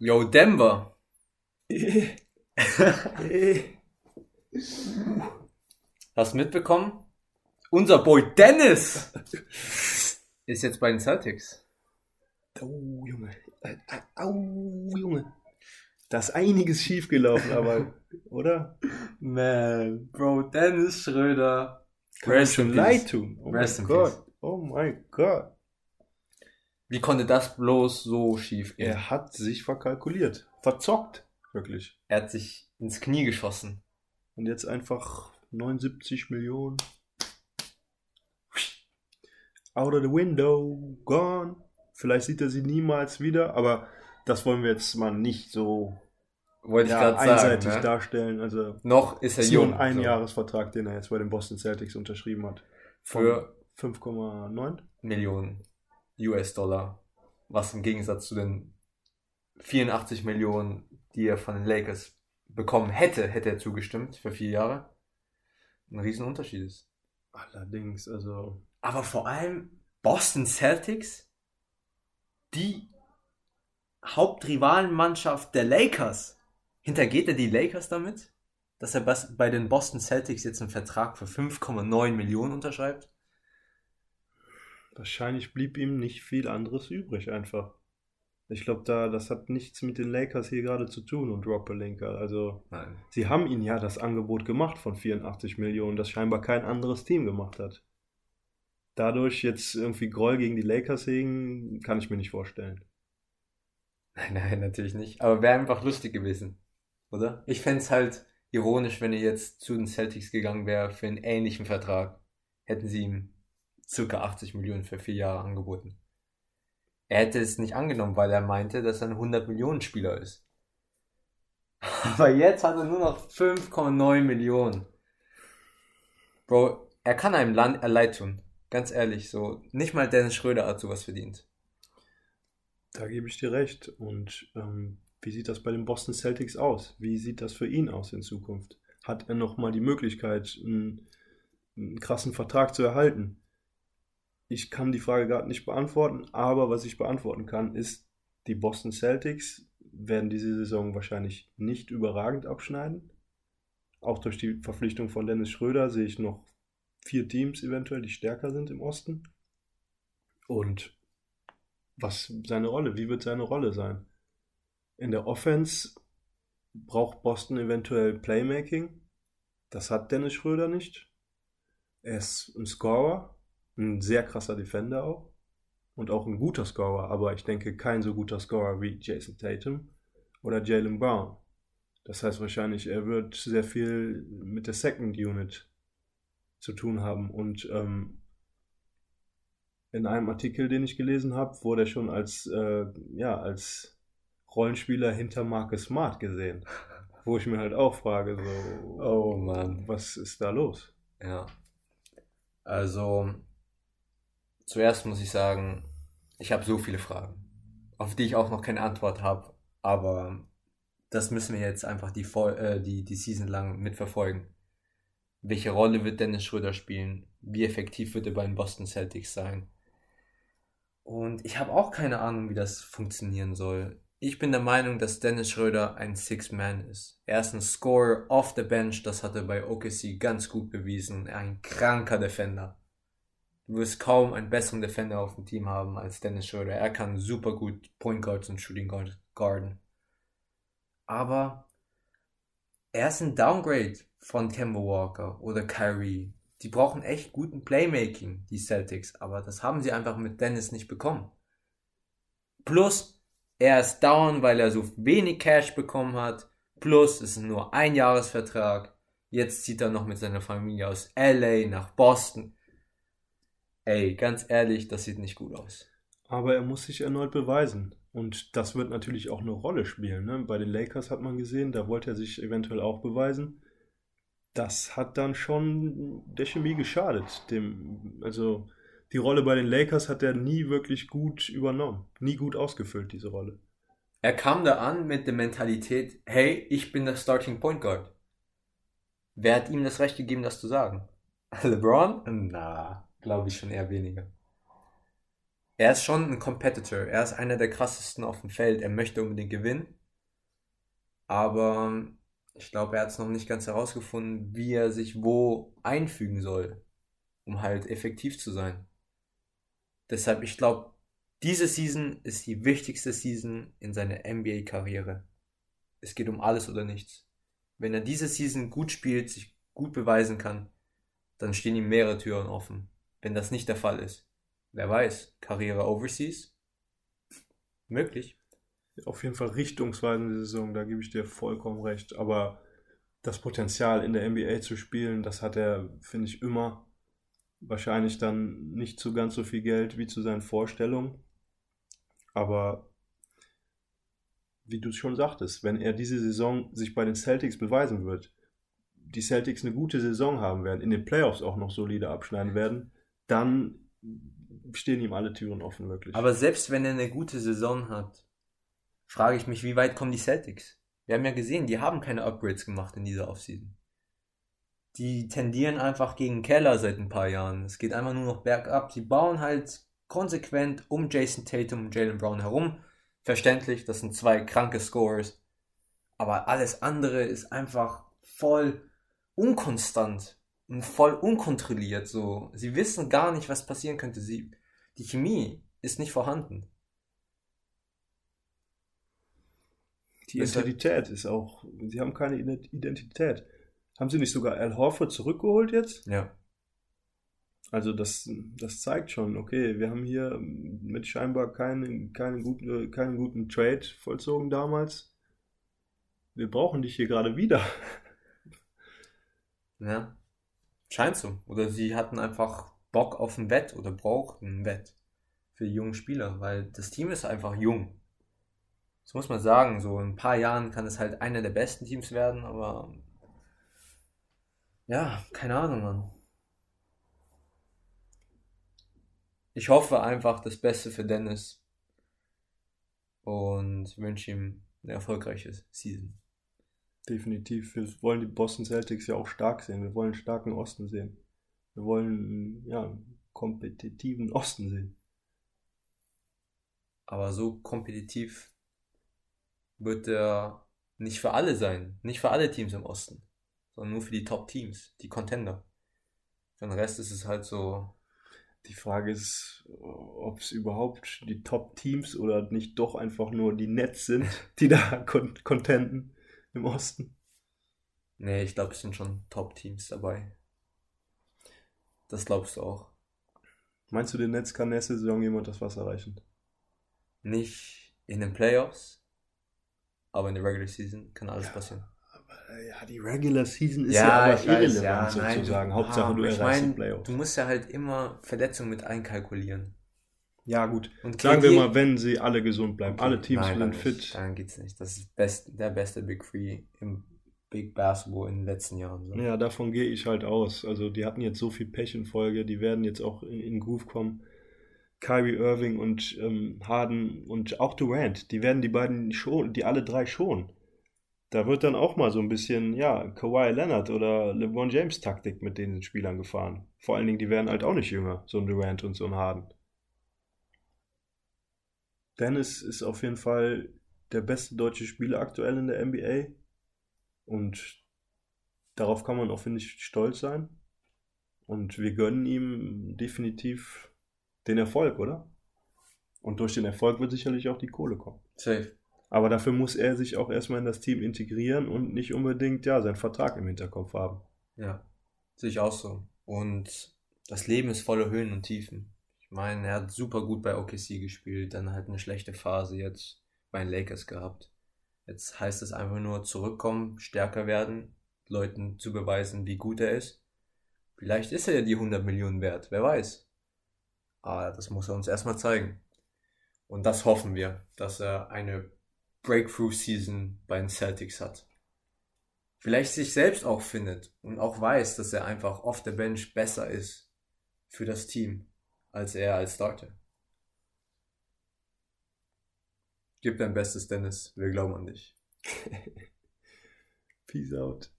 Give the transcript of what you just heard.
Yo, Denver. Hast du mitbekommen? Unser Boy Dennis ist jetzt bei den Celtics. Oh, Junge. Au, Junge. Da ist einiges schiefgelaufen, aber, oder? Man, Bro, Dennis Schröder. Kann mir schon leid tun. Oh Rest mein in Gott. Oh mein Gott. Wie konnte das bloß so schief gehen? Er hat sich verkalkuliert. Verzockt. Wirklich. Er hat sich ins Knie geschossen. Und jetzt einfach 79 Millionen. Out of the window, gone. Vielleicht sieht er sie niemals wieder, aber das wollen wir jetzt mal nicht so Wollte ja, ich gerade sagen. einseitig Ne? darstellen. Also Noch ist er ist nur jung. ein so. Einjahresvertrag, den er jetzt bei den Boston Celtics unterschrieben hat. Für 5,9. Millionen US-Dollar. Was im Gegensatz zu den 84 Millionen, die er von den Lakers bekommen hätte, hätte er zugestimmt für vier Jahre. Ein Riesenunterschied ist. Allerdings, also Aber vor allem Boston Celtics, die Hauptrivalenmannschaft der Lakers. Hintergeht er die Lakers damit? Dass er bei den Boston Celtics jetzt einen Vertrag für 5,9 Millionen unterschreibt? Wahrscheinlich blieb ihm nicht viel anderes übrig einfach. Ich glaube, da das hat nichts mit den Lakers hier gerade zu tun und Rob Pelinka. Also Nein. sie haben ihm ja das Angebot gemacht von 84 Millionen, das scheinbar kein anderes Team gemacht hat. Dadurch jetzt irgendwie Groll gegen die Lakers hegen, kann ich mir nicht vorstellen. Nein, nein, natürlich nicht. Aber wäre einfach lustig gewesen. Oder? Ich fände es halt ironisch, wenn er jetzt zu den Celtics gegangen wäre für einen ähnlichen Vertrag. Hätten sie ihm circa 80 Millionen für vier Jahre angeboten. Er hätte es nicht angenommen, weil er meinte, dass er ein 100 Millionen Spieler ist. Aber jetzt hat er nur noch 5,9 Millionen. Bro, er kann einem Land äh, leid tun. Ganz ehrlich, so. Nicht mal Dennis Schröder hat sowas verdient. Da gebe ich dir recht. Und ähm, wie sieht das bei den Boston Celtics aus? Wie sieht das für ihn aus in Zukunft? Hat er nochmal die Möglichkeit, einen, einen krassen Vertrag zu erhalten? Ich kann die Frage gerade nicht beantworten, aber was ich beantworten kann, ist, die Boston Celtics werden diese Saison wahrscheinlich nicht überragend abschneiden. Auch durch die Verpflichtung von Dennis Schröder sehe ich noch vier Teams eventuell, die stärker sind im Osten. Und was seine Rolle, wie wird seine Rolle sein? In der Offense braucht Boston eventuell Playmaking. Das hat Dennis Schröder nicht. Er ist ein Scorer, ein sehr krasser Defender auch. Und auch ein guter Scorer, aber ich denke kein so guter Scorer wie Jason Tatum oder Jalen Brown. Das heißt wahrscheinlich, er wird sehr viel mit der Second Unit zu tun haben. Und ähm, in einem Artikel, den ich gelesen habe, wurde er schon als, äh, ja, als Rollenspieler hinter Marcus Smart gesehen. Wo ich mir halt auch frage, so, Oh, Mann. was ist da los? Ja. Also, zuerst muss ich sagen, ich habe so viele Fragen, auf die ich auch noch keine Antwort habe, aber das müssen wir jetzt einfach die, äh, die, die Season lang mitverfolgen. Welche Rolle wird Dennis Schröder spielen? Wie effektiv wird er bei den Boston Celtics sein? Und ich habe auch keine Ahnung, wie das funktionieren soll. Ich bin der Meinung, dass Dennis Schröder ein Six-Man ist. Er ist ein Scorer off the bench, das hat er bei OKC ganz gut bewiesen. Ein kranker Defender. Du wirst kaum einen besseren Defender auf dem Team haben als Dennis Schröder. Er kann super gut Point Guards und Shooting Guard guarden. Aber er ist ein Downgrade von Kemba Walker oder Kyrie. Die brauchen echt guten Playmaking, die Celtics, aber das haben sie einfach mit Dennis nicht bekommen. Plus, er ist down, weil er so wenig Cash bekommen hat. Plus, es ist nur ein Jahresvertrag. Jetzt zieht er noch mit seiner Familie aus LA nach Boston. Ey, ganz ehrlich, das sieht nicht gut aus. Aber er muss sich erneut beweisen. Und das wird natürlich auch eine Rolle spielen. Ne? Bei den Lakers hat man gesehen, da wollte er sich eventuell auch beweisen. Das hat dann schon der Chemie geschadet. Dem, also die Rolle bei den Lakers hat er nie wirklich gut übernommen. Nie gut ausgefüllt, diese Rolle. Er kam da an mit der Mentalität, hey, ich bin der Starting Point Guard. Wer hat ihm das Recht gegeben, das zu sagen? LeBron? Na, glaube ich schon eher weniger. er ist schon ein Competitor. Er ist einer der krassesten auf dem Feld. Er möchte unbedingt gewinnen. Aber ich glaube, er hat es noch nicht ganz herausgefunden, wie er sich wo einfügen soll, um halt effektiv zu sein. Deshalb, ich glaube, diese Season ist die wichtigste Season in seiner NBA-Karriere. Es geht um alles oder nichts. Wenn er diese Season gut spielt, sich gut beweisen kann, dann stehen ihm mehrere Türen offen. Wenn das nicht der Fall ist, wer weiß, Karriere overseas? Möglich. Auf jeden Fall richtungsweisende Saison, da gebe ich dir vollkommen recht. Aber das Potenzial in der NBA zu spielen, das hat er, finde ich, immer. Wahrscheinlich dann nicht zu ganz so viel Geld wie zu seinen Vorstellungen. Aber wie du es schon sagtest, wenn er diese Saison sich bei den Celtics beweisen wird, die Celtics eine gute Saison haben werden, in den Playoffs auch noch solide abschneiden werden, dann stehen ihm alle Türen offen, wirklich. Aber selbst wenn er eine gute Saison hat, frage ich mich, wie weit kommen die Celtics? Wir haben ja gesehen, die haben keine Upgrades gemacht in dieser Offseason. Die tendieren einfach gegen Keller seit ein paar Jahren. Es geht einfach nur noch bergab. Sie bauen halt konsequent um Jason Tatum und Jalen Brown herum. Verständlich, das sind zwei kranke Scores. Aber alles andere ist einfach voll unkonstant voll unkontrolliert. So, sie wissen gar nicht, was passieren könnte. Sie, die Chemie ist nicht vorhanden. Die Identität ist auch, sie haben keine Identität. Haben sie nicht sogar Al Horford zurückgeholt jetzt? Ja. Also das, das zeigt schon, okay, wir haben hier mit scheinbar keinen, keinen, guten, keinen guten Trade vollzogen damals. Wir brauchen dich hier gerade wieder. Ja. Scheint so. Oder sie hatten einfach Bock auf ein Wett oder brauchten ein Wett für die jungen Spieler, weil das Team ist einfach jung. Das muss man sagen. So in ein paar Jahren kann es halt einer der besten Teams werden, aber ja, keine Ahnung, Mann. Ich hoffe einfach das Beste für Dennis und wünsche ihm eine erfolgreiche Season. Definitiv. Wir wollen die Boston Celtics ja auch stark sehen. Wir wollen einen starken Osten sehen. Wir wollen ja, einen kompetitiven Osten sehen. Aber so kompetitiv wird er nicht für alle sein. Nicht für alle Teams im Osten. Sondern nur für die Top-Teams, die Contender. Für den Rest ist es halt so. Die Frage ist, ob es überhaupt die Top-Teams oder nicht doch einfach nur die Nets sind, die da contenten im Osten. Nee, ich glaube, es sind schon Top-Teams dabei. Das glaubst du auch. Meinst du, den Netz kann nächste Saison jemand das Wasser reichen? Nicht in den Playoffs, aber in der Regular Season kann alles ja, passieren. Aber, ja, die Regular Season ist ja, ja aber irrelevant ja, sozusagen. Nein, Hauptsache, du ich erreichst mein, die Playoffs. Du musst ja halt immer Verletzungen mit einkalkulieren. Ja, gut. Und Sagen KD wir mal, wenn sie alle gesund bleiben, Okay, alle Teams nein, sind nicht. fit. Dann geht's nicht. Das ist best, der beste Big Three im Big Basketball in den letzten Jahren. So. Ja, davon gehe ich halt aus. Also die hatten jetzt so viel Pech in Folge, die werden jetzt auch in, in Groove kommen. Kyrie Irving und ähm, Harden und auch Durant, die werden die beiden schon, die alle drei schon. Da wird dann auch mal so ein bisschen, ja, Kawhi Leonard oder LeBron James Taktik mit den Spielern gefahren. Vor allen Dingen, die werden halt auch nicht jünger, so ein Durant und so ein Harden. Dennis ist auf jeden Fall der beste deutsche Spieler aktuell in der NBA. Und darauf kann man auch, finde ich, stolz sein. Und wir gönnen ihm definitiv den Erfolg, oder? Und durch den Erfolg wird sicherlich auch die Kohle kommen. Safe. Aber dafür muss er sich auch erstmal in das Team integrieren und nicht unbedingt, ja, seinen Vertrag im Hinterkopf haben. Ja, sehe ich auch so. Und das Leben ist voller Höhen und Tiefen. Ich meine, er hat super gut bei OKC gespielt, dann halt eine schlechte Phase jetzt bei den Lakers gehabt. Jetzt heißt es einfach nur zurückkommen, stärker werden, Leuten zu beweisen, wie gut er ist. Vielleicht ist er ja die 100 Millionen wert, wer weiß. Aber das muss er uns erstmal zeigen. Und das hoffen wir, dass er eine Breakthrough-Season bei den Celtics hat. Vielleicht sich selbst auch findet und auch weiß, dass er einfach off the bench besser ist für das Team als er als Starter. Gib dein Bestes, Dennis. Wir glauben an dich. Peace out.